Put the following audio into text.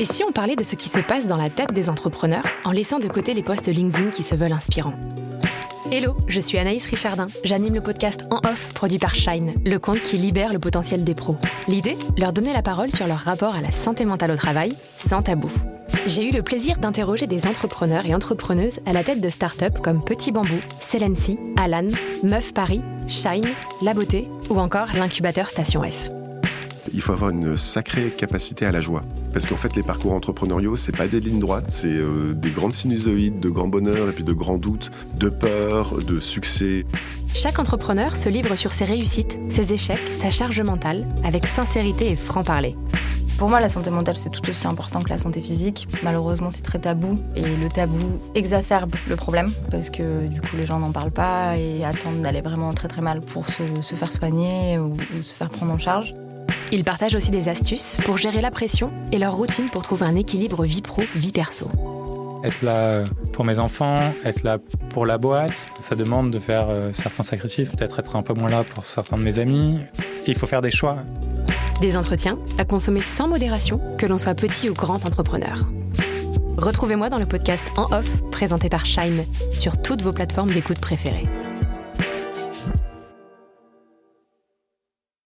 Et si on parlait de ce qui se passe dans la tête des entrepreneurs en laissant de côté les posts LinkedIn qui se veulent inspirants? Hello, je suis Anaïs Richardin. J'anime le podcast En Off produit par Shine, le compte qui libère le potentiel des pros. L'idée? Leur donner la parole sur leur rapport à la santé mentale au travail, sans tabou. J'ai eu le plaisir d'interroger des entrepreneurs et entrepreneuses à la tête de start-up comme Petit Bambou, Celency, Alan, Meuf Paris, Shine, La Beauté ou encore l'incubateur Station F il faut avoir une sacrée capacité à la joie. Parce qu'en fait, les parcours entrepreneuriaux, c'est pas des lignes droites, c'est euh, des grandes sinusoïdes de grands bonheurs et puis de grands doutes, de peur, de succès. Chaque entrepreneur se livre sur ses réussites, ses échecs, sa charge mentale, avec sincérité et franc-parler. Pour moi, la santé mentale, c'est tout aussi important que la santé physique. Malheureusement, c'est très tabou et le tabou exacerbe le problème parce que du coup, les gens n'en parlent pas et attendent d'aller vraiment très très mal pour se, faire soigner ou se faire prendre en charge. Ils partagent aussi des astuces pour gérer la pression et leur routine pour trouver un équilibre vie pro, vie perso. Être là pour mes enfants, être là pour la boîte, ça demande de faire euh, certains sacrifices, peut-être être un peu moins là pour certains de mes amis. il faut faire des choix. Des entretiens à consommer sans modération, que l'on soit petit ou grand entrepreneur. Retrouvez-moi dans le podcast En Off, présenté par Shine, sur toutes vos plateformes d'écoute préférées.